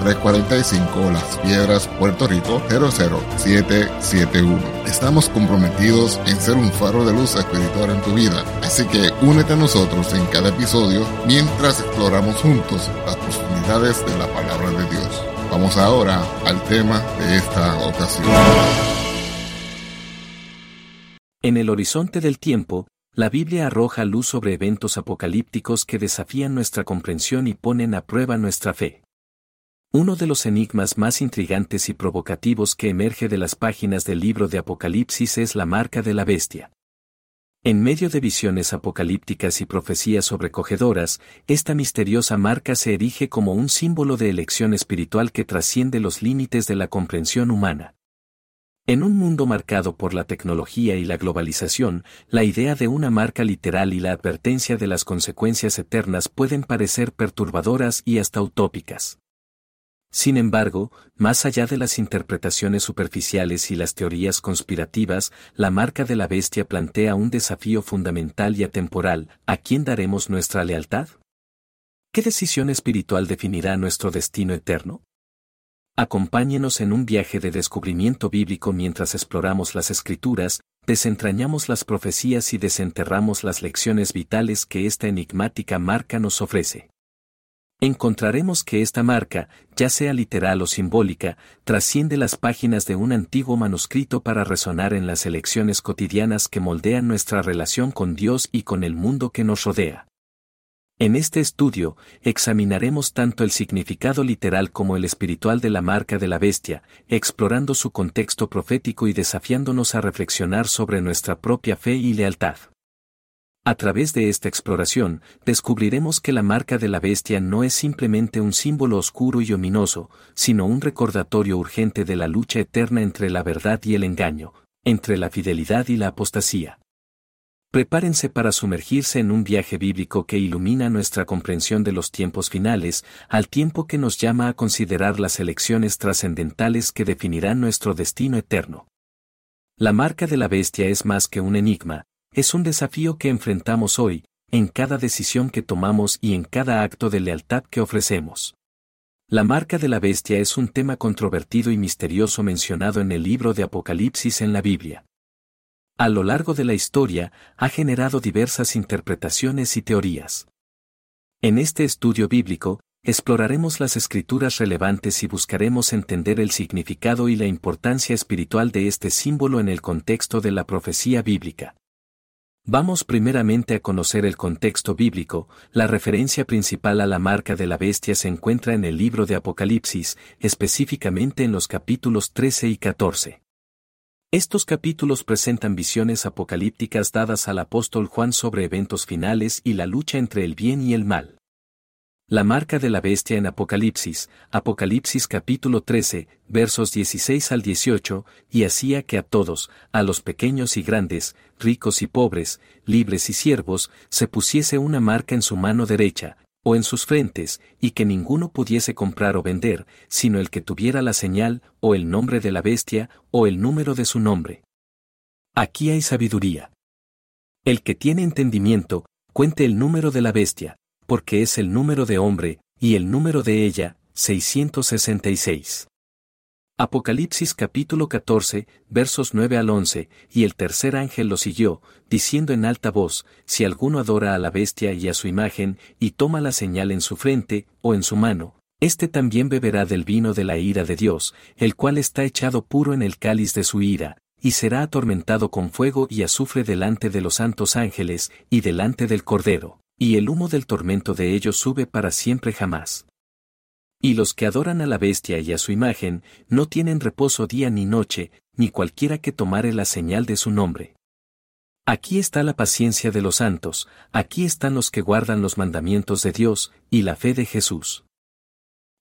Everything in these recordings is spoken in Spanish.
345 Las Piedras, Puerto Rico 00771. Estamos comprometidos en ser un faro de luz espiritual en tu vida, así que únete a nosotros en cada episodio mientras exploramos juntos las profundidades de la palabra de Dios. Vamos ahora al tema de esta ocasión. En el horizonte del tiempo, la Biblia arroja luz sobre eventos apocalípticos que desafían nuestra comprensión y ponen a prueba nuestra fe. Uno de los enigmas más intrigantes y provocativos que emerge de las páginas del libro de Apocalipsis es la marca de la bestia. En medio de visiones apocalípticas y profecías sobrecogedoras, esta misteriosa marca se erige como un símbolo de elección espiritual que trasciende los límites de la comprensión humana. En un mundo marcado por la tecnología y la globalización, la idea de una marca literal y la advertencia de las consecuencias eternas pueden parecer perturbadoras y hasta utópicas. Sin embargo, más allá de las interpretaciones superficiales y las teorías conspirativas, la marca de la bestia plantea un desafío fundamental y atemporal, ¿a quién daremos nuestra lealtad? ¿Qué decisión espiritual definirá nuestro destino eterno? Acompáñenos en un viaje de descubrimiento bíblico mientras exploramos las escrituras, desentrañamos las profecías y desenterramos las lecciones vitales que esta enigmática marca nos ofrece encontraremos que esta marca, ya sea literal o simbólica, trasciende las páginas de un antiguo manuscrito para resonar en las elecciones cotidianas que moldean nuestra relación con Dios y con el mundo que nos rodea. En este estudio, examinaremos tanto el significado literal como el espiritual de la marca de la bestia, explorando su contexto profético y desafiándonos a reflexionar sobre nuestra propia fe y lealtad. A través de esta exploración, descubriremos que la marca de la bestia no es simplemente un símbolo oscuro y ominoso, sino un recordatorio urgente de la lucha eterna entre la verdad y el engaño, entre la fidelidad y la apostasía. Prepárense para sumergirse en un viaje bíblico que ilumina nuestra comprensión de los tiempos finales, al tiempo que nos llama a considerar las elecciones trascendentales que definirán nuestro destino eterno. La marca de la bestia es más que un enigma, es un desafío que enfrentamos hoy, en cada decisión que tomamos y en cada acto de lealtad que ofrecemos. La marca de la bestia es un tema controvertido y misterioso mencionado en el libro de Apocalipsis en la Biblia. A lo largo de la historia, ha generado diversas interpretaciones y teorías. En este estudio bíblico, exploraremos las escrituras relevantes y buscaremos entender el significado y la importancia espiritual de este símbolo en el contexto de la profecía bíblica. Vamos primeramente a conocer el contexto bíblico, la referencia principal a la marca de la bestia se encuentra en el libro de Apocalipsis, específicamente en los capítulos 13 y 14. Estos capítulos presentan visiones apocalípticas dadas al apóstol Juan sobre eventos finales y la lucha entre el bien y el mal. La marca de la bestia en Apocalipsis, Apocalipsis capítulo 13, versos 16 al 18, y hacía que a todos, a los pequeños y grandes, ricos y pobres, libres y siervos, se pusiese una marca en su mano derecha, o en sus frentes, y que ninguno pudiese comprar o vender, sino el que tuviera la señal, o el nombre de la bestia, o el número de su nombre. Aquí hay sabiduría. El que tiene entendimiento, cuente el número de la bestia, porque es el número de hombre, y el número de ella, 666. Apocalipsis capítulo 14, versos 9 al 11, y el tercer ángel lo siguió, diciendo en alta voz, si alguno adora a la bestia y a su imagen, y toma la señal en su frente, o en su mano, éste también beberá del vino de la ira de Dios, el cual está echado puro en el cáliz de su ira, y será atormentado con fuego y azufre delante de los santos ángeles, y delante del Cordero, y el humo del tormento de ellos sube para siempre jamás. Y los que adoran a la bestia y a su imagen, no tienen reposo día ni noche, ni cualquiera que tomare la señal de su nombre. Aquí está la paciencia de los santos, aquí están los que guardan los mandamientos de Dios, y la fe de Jesús.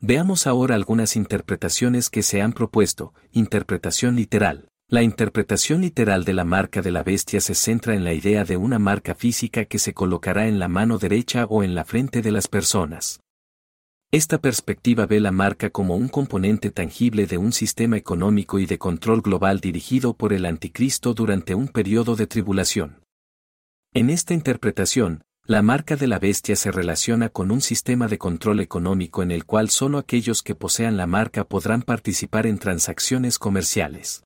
Veamos ahora algunas interpretaciones que se han propuesto, interpretación literal. La interpretación literal de la marca de la bestia se centra en la idea de una marca física que se colocará en la mano derecha o en la frente de las personas. Esta perspectiva ve la marca como un componente tangible de un sistema económico y de control global dirigido por el anticristo durante un periodo de tribulación. En esta interpretación, la marca de la bestia se relaciona con un sistema de control económico en el cual solo aquellos que posean la marca podrán participar en transacciones comerciales.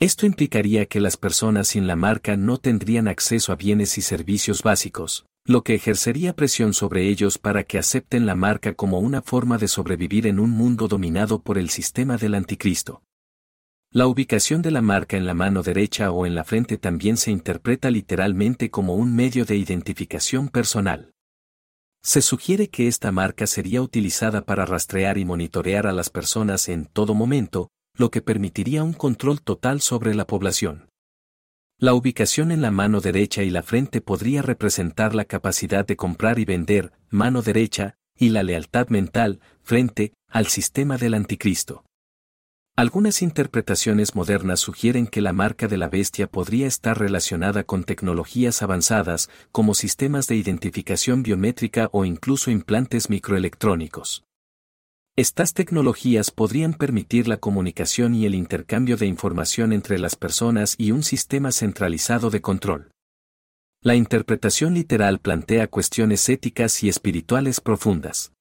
Esto implicaría que las personas sin la marca no tendrían acceso a bienes y servicios básicos, lo que ejercería presión sobre ellos para que acepten la marca como una forma de sobrevivir en un mundo dominado por el sistema del anticristo. La ubicación de la marca en la mano derecha o en la frente también se interpreta literalmente como un medio de identificación personal. Se sugiere que esta marca sería utilizada para rastrear y monitorear a las personas en todo momento, lo que permitiría un control total sobre la población. La ubicación en la mano derecha y la frente podría representar la capacidad de comprar y vender, mano derecha, y la lealtad mental, frente, al sistema del anticristo. Algunas interpretaciones modernas sugieren que la marca de la bestia podría estar relacionada con tecnologías avanzadas, como sistemas de identificación biométrica o incluso implantes microelectrónicos. Estas tecnologías podrían permitir la comunicación y el intercambio de información entre las personas y un sistema centralizado de control. La interpretación literal plantea cuestiones éticas y espirituales profundas.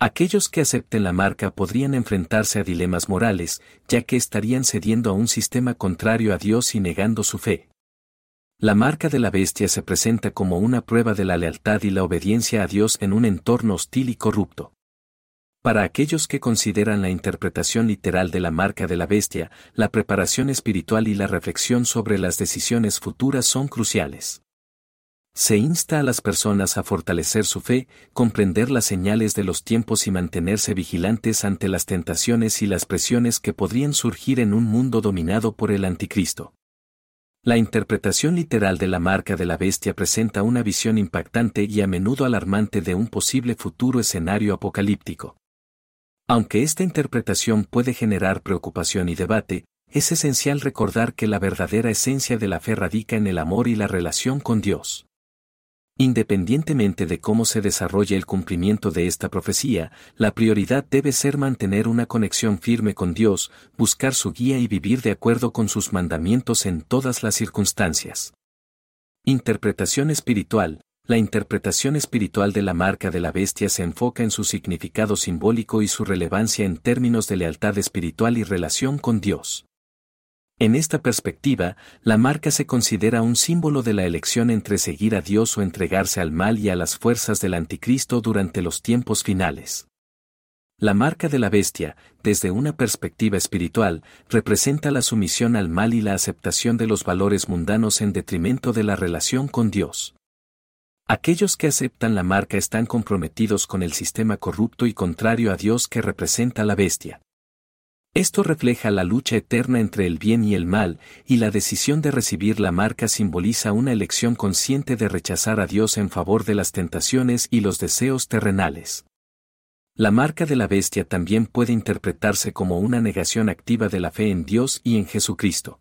Aquellos que acepten la marca podrían enfrentarse a dilemas morales, ya que estarían cediendo a un sistema contrario a Dios y negando su fe. La marca de la bestia se presenta como una prueba de la lealtad y la obediencia a Dios en un entorno hostil y corrupto. Para aquellos que consideran la interpretación literal de la marca de la bestia, la preparación espiritual y la reflexión sobre las decisiones futuras son cruciales. Se insta a las personas a fortalecer su fe, comprender las señales de los tiempos y mantenerse vigilantes ante las tentaciones y las presiones que podrían surgir en un mundo dominado por el anticristo. La interpretación literal de la marca de la bestia presenta una visión impactante y a menudo alarmante de un posible futuro escenario apocalíptico. Aunque esta interpretación puede generar preocupación y debate, es esencial recordar que la verdadera esencia de la fe radica en el amor y la relación con Dios. Independientemente de cómo se desarrolle el cumplimiento de esta profecía, la prioridad debe ser mantener una conexión firme con Dios, buscar su guía y vivir de acuerdo con sus mandamientos en todas las circunstancias. Interpretación espiritual, la interpretación espiritual de la marca de la bestia se enfoca en su significado simbólico y su relevancia en términos de lealtad espiritual y relación con Dios. En esta perspectiva, la marca se considera un símbolo de la elección entre seguir a Dios o entregarse al mal y a las fuerzas del anticristo durante los tiempos finales. La marca de la bestia, desde una perspectiva espiritual, representa la sumisión al mal y la aceptación de los valores mundanos en detrimento de la relación con Dios. Aquellos que aceptan la marca están comprometidos con el sistema corrupto y contrario a Dios que representa la bestia. Esto refleja la lucha eterna entre el bien y el mal, y la decisión de recibir la marca simboliza una elección consciente de rechazar a Dios en favor de las tentaciones y los deseos terrenales. La marca de la bestia también puede interpretarse como una negación activa de la fe en Dios y en Jesucristo.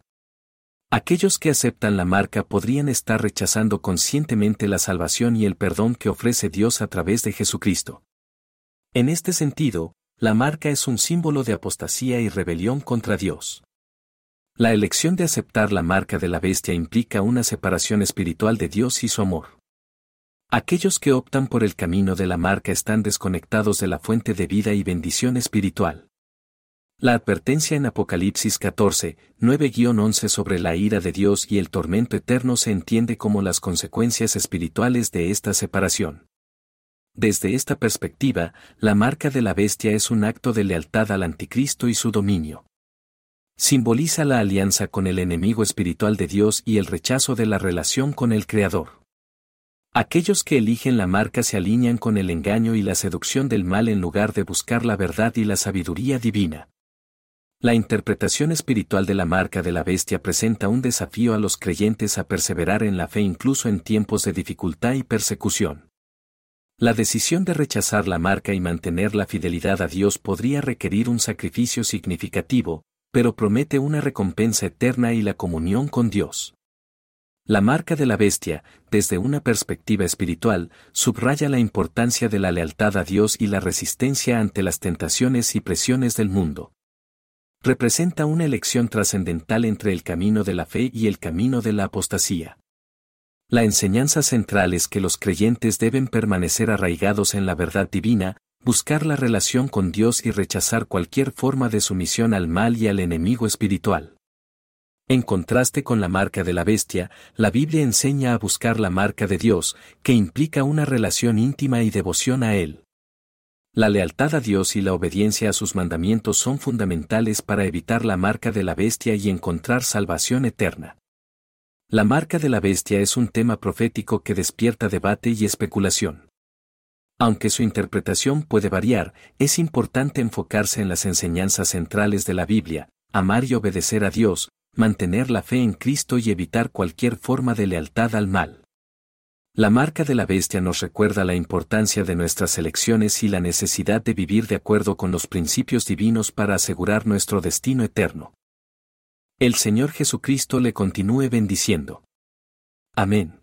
Aquellos que aceptan la marca podrían estar rechazando conscientemente la salvación y el perdón que ofrece Dios a través de Jesucristo. En este sentido, la marca es un símbolo de apostasía y rebelión contra Dios. La elección de aceptar la marca de la bestia implica una separación espiritual de Dios y su amor. Aquellos que optan por el camino de la marca están desconectados de la fuente de vida y bendición espiritual. La advertencia en Apocalipsis 14, 9-11 sobre la ira de Dios y el tormento eterno se entiende como las consecuencias espirituales de esta separación. Desde esta perspectiva, la marca de la bestia es un acto de lealtad al anticristo y su dominio. Simboliza la alianza con el enemigo espiritual de Dios y el rechazo de la relación con el Creador. Aquellos que eligen la marca se alinean con el engaño y la seducción del mal en lugar de buscar la verdad y la sabiduría divina. La interpretación espiritual de la marca de la bestia presenta un desafío a los creyentes a perseverar en la fe incluso en tiempos de dificultad y persecución. La decisión de rechazar la marca y mantener la fidelidad a Dios podría requerir un sacrificio significativo, pero promete una recompensa eterna y la comunión con Dios. La marca de la bestia, desde una perspectiva espiritual, subraya la importancia de la lealtad a Dios y la resistencia ante las tentaciones y presiones del mundo representa una elección trascendental entre el camino de la fe y el camino de la apostasía. La enseñanza central es que los creyentes deben permanecer arraigados en la verdad divina, buscar la relación con Dios y rechazar cualquier forma de sumisión al mal y al enemigo espiritual. En contraste con la marca de la bestia, la Biblia enseña a buscar la marca de Dios, que implica una relación íntima y devoción a Él. La lealtad a Dios y la obediencia a sus mandamientos son fundamentales para evitar la marca de la bestia y encontrar salvación eterna. La marca de la bestia es un tema profético que despierta debate y especulación. Aunque su interpretación puede variar, es importante enfocarse en las enseñanzas centrales de la Biblia, amar y obedecer a Dios, mantener la fe en Cristo y evitar cualquier forma de lealtad al mal. La marca de la bestia nos recuerda la importancia de nuestras elecciones y la necesidad de vivir de acuerdo con los principios divinos para asegurar nuestro destino eterno. El Señor Jesucristo le continúe bendiciendo. Amén.